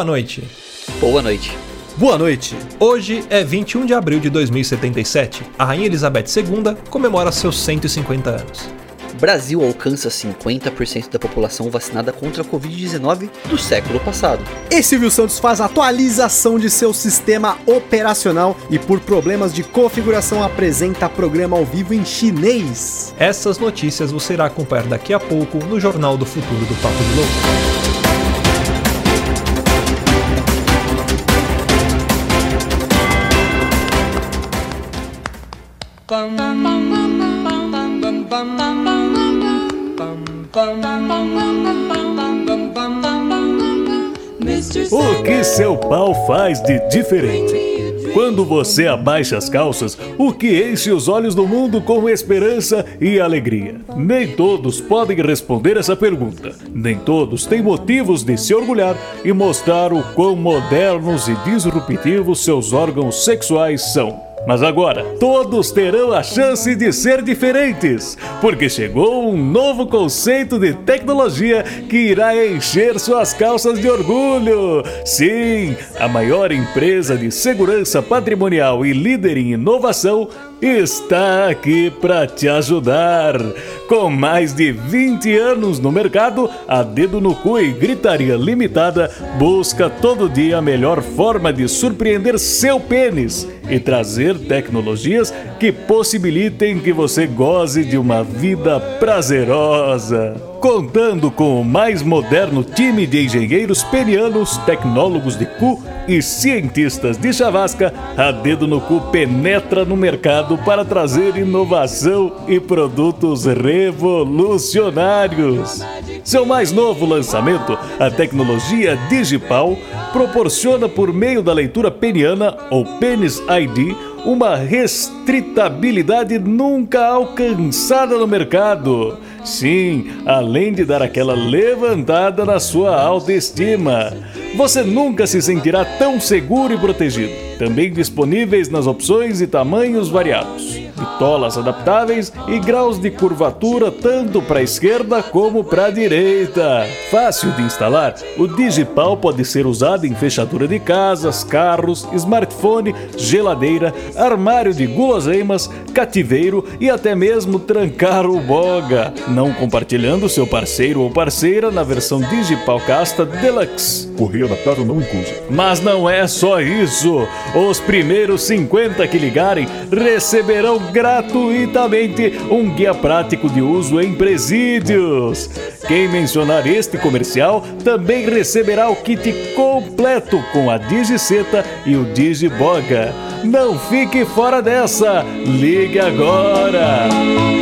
Boa noite. Boa noite. Boa noite. Hoje é 21 de abril de 2077. A Rainha Elizabeth II comemora seus 150 anos. Brasil alcança 50% da população vacinada contra a Covid-19 do século passado. E Silvio Santos faz atualização de seu sistema operacional e por problemas de configuração apresenta programa ao vivo em chinês. Essas notícias você irá acompanhar daqui a pouco no Jornal do Futuro do Papo de Louco. O que seu pau faz de diferente? Quando você abaixa as calças, o que enche os olhos do mundo com esperança e alegria? Nem todos podem responder essa pergunta. Nem todos têm motivos de se orgulhar e mostrar o quão modernos e disruptivos seus órgãos sexuais são. Mas agora, todos terão a chance de ser diferentes, porque chegou um novo conceito de tecnologia que irá encher suas calças de orgulho. Sim, a maior empresa de segurança patrimonial e líder em inovação está aqui para te ajudar. Com mais de 20 anos no mercado, a Dedo no Cu e Gritaria Limitada busca todo dia a melhor forma de surpreender seu pênis e trazer tecnologias que possibilitem que você goze de uma vida prazerosa contando com o mais moderno time de engenheiros penianos, tecnólogos de cu e cientistas de chavasca, a Dedo no Cu penetra no mercado para trazer inovação e produtos revolucionários. Seu mais novo lançamento, a tecnologia Digipal, proporciona por meio da leitura peniana ou Penis ID uma restritabilidade nunca alcançada no mercado. Sim, além de dar aquela levantada na sua autoestima. Você nunca se sentirá tão seguro e protegido. Também disponíveis nas opções e tamanhos variados bitolas adaptáveis e graus de curvatura tanto para a esquerda como para a direita. Fácil de instalar, o Digipal pode ser usado em fechadura de casas, carros, smartphone, geladeira, armário de guloseimas, cativeiro e até mesmo trancar o boga, não compartilhando seu parceiro ou parceira na versão Digipal Casta Deluxe. Correio adaptado não incluso. Mas não é só isso. Os primeiros 50 que ligarem receberão gratuitamente um guia prático de uso em presídios. Quem mencionar este comercial também receberá o kit completo com a Digiceta e o Digiboga. Não fique fora dessa! Ligue agora!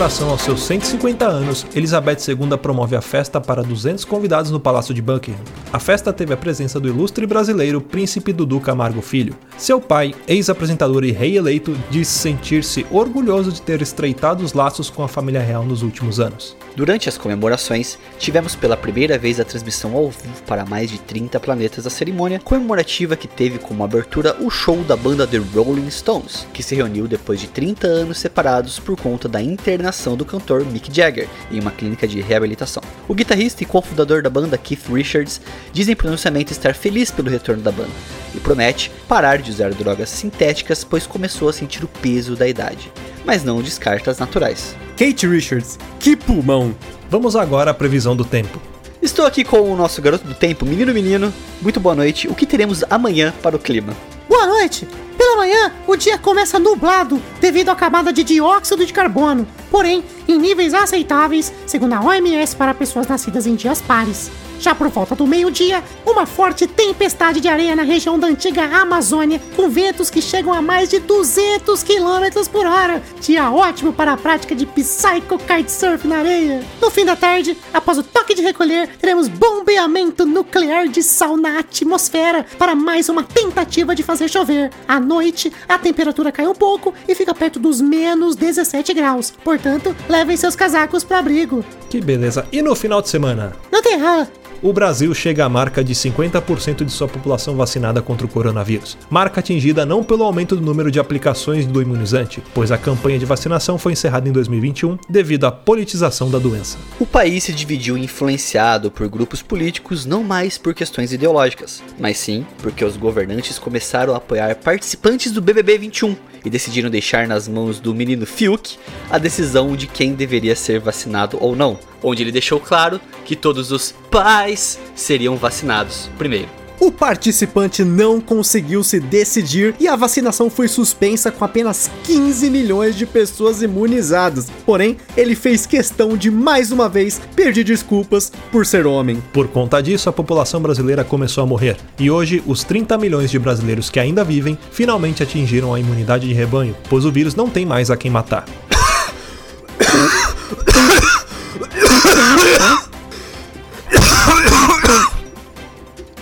Comemoração aos seus 150 anos, Elizabeth II promove a festa para 200 convidados no Palácio de Buckingham. A festa teve a presença do ilustre brasileiro Príncipe Dudu Camargo Filho. Seu pai, ex-apresentador e rei eleito, disse sentir-se orgulhoso de ter estreitado os laços com a família real nos últimos anos. Durante as comemorações, tivemos pela primeira vez a transmissão ao vivo para mais de 30 planetas da cerimônia comemorativa que teve como abertura o show da banda The Rolling Stones, que se reuniu depois de 30 anos separados por conta da internação do cantor Mick Jagger em uma clínica de reabilitação. O guitarrista e cofundador da banda Keith Richards diz em pronunciamento estar feliz pelo retorno da banda e promete parar de usar drogas sintéticas pois começou a sentir o peso da idade, mas não descarta as naturais. Kate Richards, que pulmão! Vamos agora à previsão do tempo. Estou aqui com o nosso garoto do tempo, menino menino. Muito boa noite. O que teremos amanhã para o clima? Boa noite! Pela manhã, o dia começa nublado devido à camada de dióxido de carbono. porém em níveis aceitáveis, segundo a OMS para pessoas nascidas em dias pares. Já por volta do meio-dia, uma forte tempestade de areia na região da antiga Amazônia, com ventos que chegam a mais de 200 km por hora. Dia ótimo para a prática de psycho kitesurf na areia. No fim da tarde, após o toque de recolher, teremos bombeamento nuclear de sal na atmosfera para mais uma tentativa de fazer chover. À noite, a temperatura cai um pouco e fica perto dos menos 17 graus. Portanto, levem seus casacos para abrigo. Que beleza. E no final de semana? Não tem errado o Brasil chega à marca de 50% de sua população vacinada contra o coronavírus. Marca atingida não pelo aumento do número de aplicações do imunizante, pois a campanha de vacinação foi encerrada em 2021 devido à politização da doença. O país se dividiu influenciado por grupos políticos não mais por questões ideológicas, mas sim porque os governantes começaram a apoiar participantes do BBB 21 e decidiram deixar nas mãos do menino Fiuk a decisão de quem deveria ser vacinado ou não, onde ele deixou claro que todos os pais seriam vacinados primeiro. O participante não conseguiu se decidir e a vacinação foi suspensa com apenas 15 milhões de pessoas imunizadas. Porém, ele fez questão de mais uma vez pedir desculpas por ser homem. Por conta disso, a população brasileira começou a morrer. E hoje, os 30 milhões de brasileiros que ainda vivem finalmente atingiram a imunidade de rebanho, pois o vírus não tem mais a quem matar.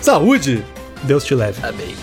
Saúde! Deus te leve. Amém.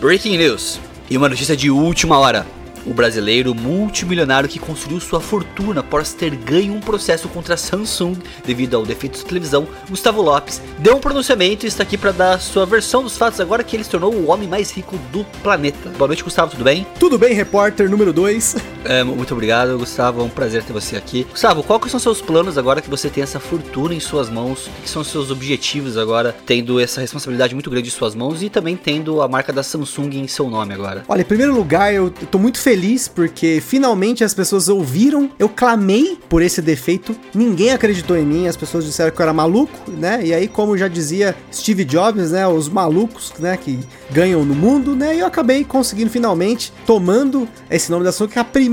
Breaking news. E uma notícia de última hora. O brasileiro multimilionário que construiu sua fortuna após ter ganho um processo contra a Samsung devido ao defeito de televisão, Gustavo Lopes, deu um pronunciamento e está aqui para dar sua versão dos fatos agora que ele se tornou o homem mais rico do planeta. Boa noite, Gustavo, tudo bem? Tudo bem, repórter número 2. É, muito obrigado, Gustavo, é um prazer ter você aqui. Gustavo, quais são seus planos agora que você tem essa fortuna em suas mãos? O que são seus objetivos agora, tendo essa responsabilidade muito grande em suas mãos e também tendo a marca da Samsung em seu nome agora? Olha, em primeiro lugar, eu tô muito feliz porque finalmente as pessoas ouviram. Eu clamei por esse defeito, ninguém acreditou em mim, as pessoas disseram que eu era maluco, né? E aí, como já dizia Steve Jobs, né? Os malucos, né? Que ganham no mundo, né? E eu acabei conseguindo finalmente, tomando esse nome da Samsung, que a primeira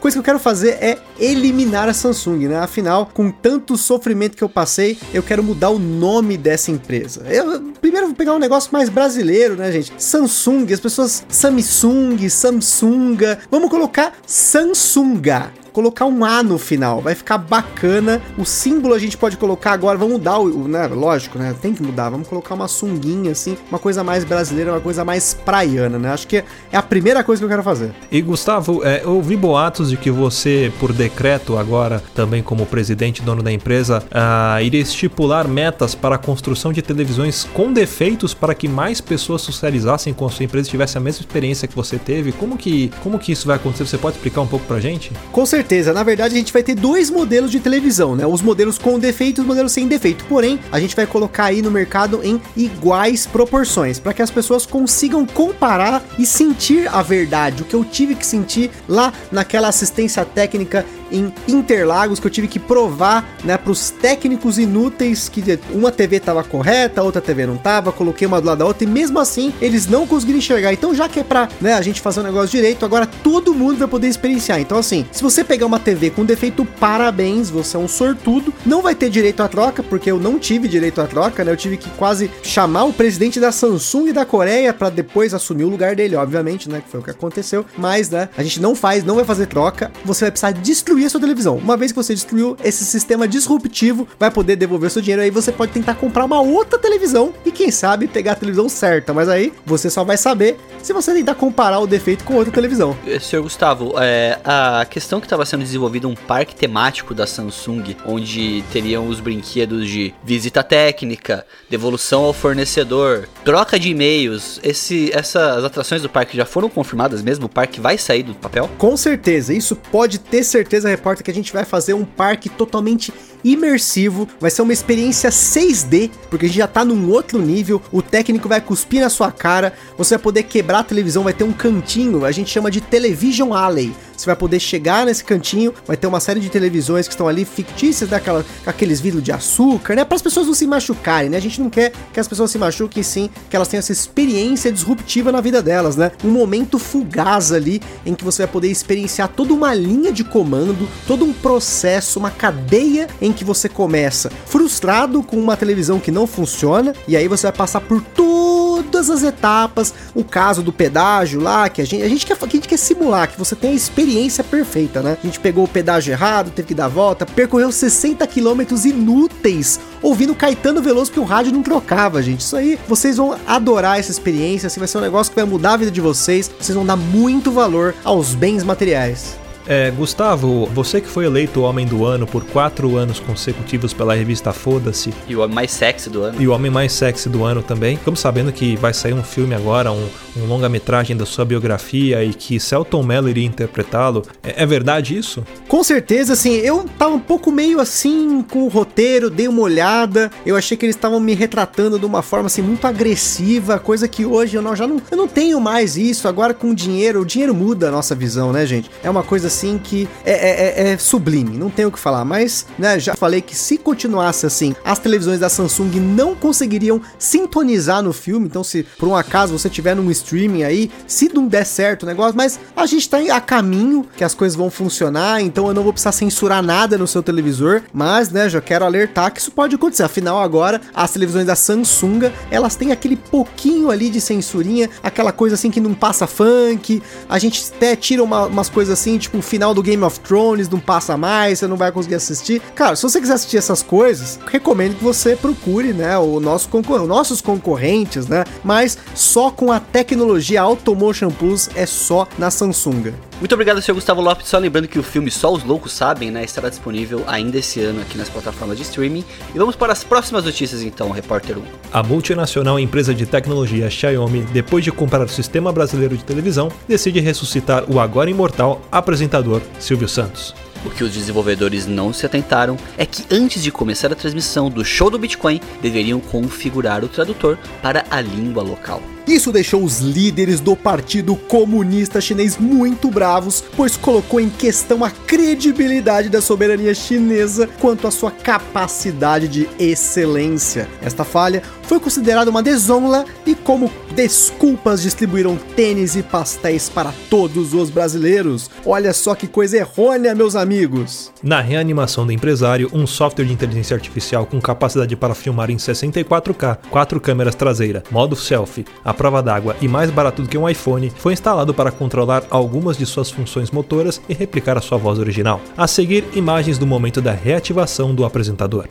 coisa que eu quero fazer é eliminar a Samsung, né? Afinal, com tanto sofrimento que eu passei, eu quero mudar o nome dessa empresa. Eu primeiro vou pegar um negócio mais brasileiro, né, gente? Samsung, as pessoas Samsung, Samsunga, Vamos colocar Samsunga colocar um A no final, vai ficar bacana. O símbolo a gente pode colocar agora, vamos mudar o, né? Lógico, né? Tem que mudar. Vamos colocar uma sunguinha assim, uma coisa mais brasileira, uma coisa mais praiana, né? Acho que é a primeira coisa que eu quero fazer. E Gustavo, é, eu ouvi boatos de que você, por decreto agora, também como presidente dono da empresa, uh, iria estipular metas para a construção de televisões com defeitos para que mais pessoas socializassem com a sua empresa e tivessem a mesma experiência que você teve. Como que, como que isso vai acontecer? Você pode explicar um pouco pra gente? Com certeza certeza. Na verdade, a gente vai ter dois modelos de televisão, né? Os modelos com defeito e os modelos sem defeito. Porém, a gente vai colocar aí no mercado em iguais proporções, para que as pessoas consigam comparar e sentir a verdade, o que eu tive que sentir lá naquela assistência técnica em Interlagos que eu tive que provar, né, para os técnicos inúteis que uma TV estava correta, outra TV não estava, coloquei uma do lado da outra e mesmo assim eles não conseguiram enxergar. Então já que é para, né, a gente fazer o um negócio direito, agora todo mundo vai poder experienciar. Então assim, se você pegar uma TV com defeito, parabéns, você é um sortudo. Não vai ter direito à troca, porque eu não tive direito à troca, né? Eu tive que quase chamar o presidente da Samsung da Coreia para depois assumir o lugar dele, obviamente, né, que foi o que aconteceu. Mas, né, a gente não faz, não vai fazer troca. Você vai precisar destruir destruir a sua televisão. Uma vez que você destruiu esse sistema disruptivo, vai poder devolver seu dinheiro. Aí você pode tentar comprar uma outra televisão e quem sabe pegar a televisão certa. Mas aí você só vai saber se você tentar comparar o defeito com outra televisão. Eh, senhor Gustavo, é, a questão que estava sendo desenvolvido um parque temático da Samsung, onde teriam os brinquedos de visita técnica, devolução ao fornecedor, troca de e-mails. Esse, essas atrações do parque já foram confirmadas mesmo? O parque vai sair do papel? Com certeza, isso pode ter certeza repórter que a gente vai fazer um parque totalmente imersivo, vai ser uma experiência 6D, porque a gente já tá num outro nível, o técnico vai cuspir na sua cara, você vai poder quebrar a televisão, vai ter um cantinho, a gente chama de Television Alley. Você vai poder chegar nesse cantinho, vai ter uma série de televisões que estão ali fictícias, daquela, aqueles vidros de açúcar, né? Para as pessoas não se machucarem, né? A gente não quer que as pessoas se machuquem, sim, que elas tenham essa experiência disruptiva na vida delas, né? Um momento fugaz ali em que você vai poder experienciar toda uma linha de comando, todo um processo, uma cadeia em que você começa frustrado com uma televisão que não funciona e aí você vai passar por todas as etapas, o caso do pedágio lá, que a gente, a gente, quer, a gente quer simular, que você tem a experiência perfeita, né? A gente pegou o pedágio errado, teve que dar a volta, percorreu 60 quilômetros inúteis ouvindo Caetano Veloso que o rádio não trocava, gente. Isso aí, vocês vão adorar essa experiência, assim, vai ser um negócio que vai mudar a vida de vocês, vocês vão dar muito valor aos bens materiais. É, Gustavo, você que foi eleito o Homem do Ano por quatro anos consecutivos pela revista Foda-se. E o homem mais sexy do ano. E o Homem Mais Sexy do Ano também. Ficamos sabendo que vai sair um filme agora, um, um longa-metragem da sua biografia e que Celton Mello iria interpretá-lo. É, é, verdade isso? Com certeza, assim, eu tava um pouco meio assim com o roteiro, dei uma olhada. Eu achei que eles estavam me retratando de uma forma assim muito agressiva, coisa que hoje eu não, já não, eu não tenho mais isso. Agora com o dinheiro, o dinheiro muda a nossa visão, né, gente? É uma coisa assim que é, é, é, é sublime, não tenho o que falar, mas né, já falei que se continuasse assim, as televisões da Samsung não conseguiriam sintonizar no filme, então se por um acaso você tiver num streaming aí, se não der certo o negócio, mas a gente tá a caminho que as coisas vão funcionar, então eu não vou precisar censurar nada no seu televisor, mas né, já quero alertar que isso pode acontecer, afinal agora as televisões da Samsung, elas têm aquele pouquinho ali de censurinha, aquela coisa assim que não passa funk, a gente até tira uma, umas coisas assim, tipo final do Game of Thrones não passa mais, você não vai conseguir assistir. Cara, se você quiser assistir essas coisas, recomendo que você procure, né, o nosso concor nossos concorrentes, né? Mas só com a tecnologia Automotion Plus é só na Samsung. Muito obrigado, senhor Gustavo Lopes. Só lembrando que o filme Só os Loucos Sabem, né, estará disponível ainda esse ano aqui nas plataformas de streaming. E vamos para as próximas notícias então, repórter 1. A multinacional empresa de tecnologia Xiaomi, depois de comprar o sistema brasileiro de televisão, decide ressuscitar o agora imortal apresentador Silvio Santos. O que os desenvolvedores não se atentaram é que antes de começar a transmissão do show do Bitcoin, deveriam configurar o tradutor para a língua local. Isso deixou os líderes do Partido Comunista Chinês muito bravos, pois colocou em questão a credibilidade da soberania chinesa quanto à sua capacidade de excelência. Esta falha foi considerada uma desonra e, como desculpas, distribuíram tênis e pastéis para todos os brasileiros. Olha só que coisa errônea, meus amigos! Na reanimação do empresário, um software de inteligência artificial com capacidade para filmar em 64K, quatro câmeras traseiras, modo selfie, a prova d'água e mais barato do que um iPhone, foi instalado para controlar algumas de suas funções motoras e replicar a sua voz original. A seguir, imagens do momento da reativação do apresentador.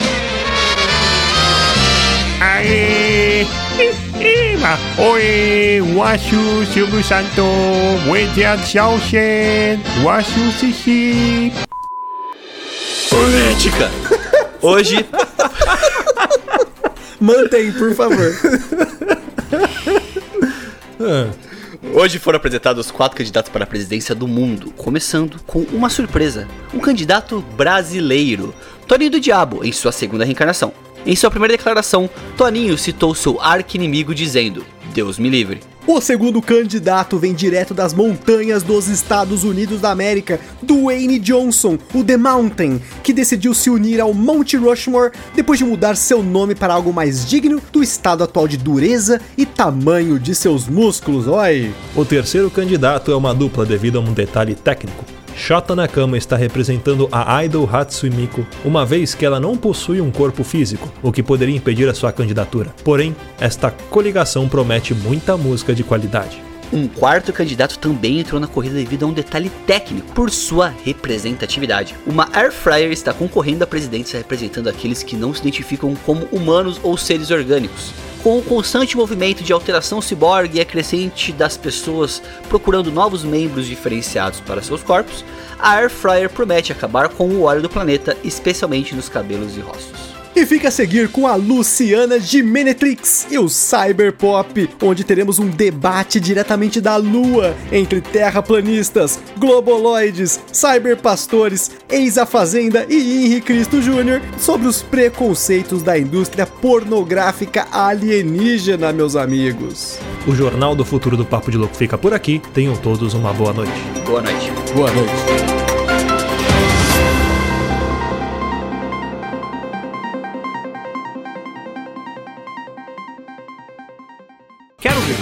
Aê! Ima! Oi! Washu Silvio Santo! Wendia Xiaoxian! Washu Xixi! Política! Hoje, Mantém, por favor. hoje foram apresentados quatro candidatos para a presidência do mundo, começando com uma surpresa: um candidato brasileiro, Toninho do Diabo, em sua segunda reencarnação. Em sua primeira declaração, Toninho citou seu arqui-inimigo dizendo: Deus me livre. O segundo candidato vem direto das montanhas dos Estados Unidos da América, Dwayne Johnson, o The Mountain, que decidiu se unir ao Mount Rushmore depois de mudar seu nome para algo mais digno do estado atual de dureza e tamanho de seus músculos. Oi! O terceiro candidato é uma dupla devido a um detalhe técnico. Shota Nakama está representando a idol Hatsune Miku, uma vez que ela não possui um corpo físico, o que poderia impedir a sua candidatura. Porém, esta coligação promete muita música de qualidade. Um quarto candidato também entrou na corrida devido a um detalhe técnico por sua representatividade. Uma air fryer está concorrendo à presidência representando aqueles que não se identificam como humanos ou seres orgânicos. Com o constante movimento de alteração ciborgue e a crescente das pessoas procurando novos membros diferenciados para seus corpos, a air fryer promete acabar com o óleo do planeta, especialmente nos cabelos e rostos. E fica a seguir com a Luciana Gimenetrix e o Cyberpop, onde teremos um debate diretamente da Lua entre terraplanistas, globoloides, cyberpastores, ex-a Fazenda e Henri Cristo Jr. sobre os preconceitos da indústria pornográfica alienígena, meus amigos. O Jornal do Futuro do Papo de Louco fica por aqui. Tenham todos uma boa noite. Boa noite. Boa noite.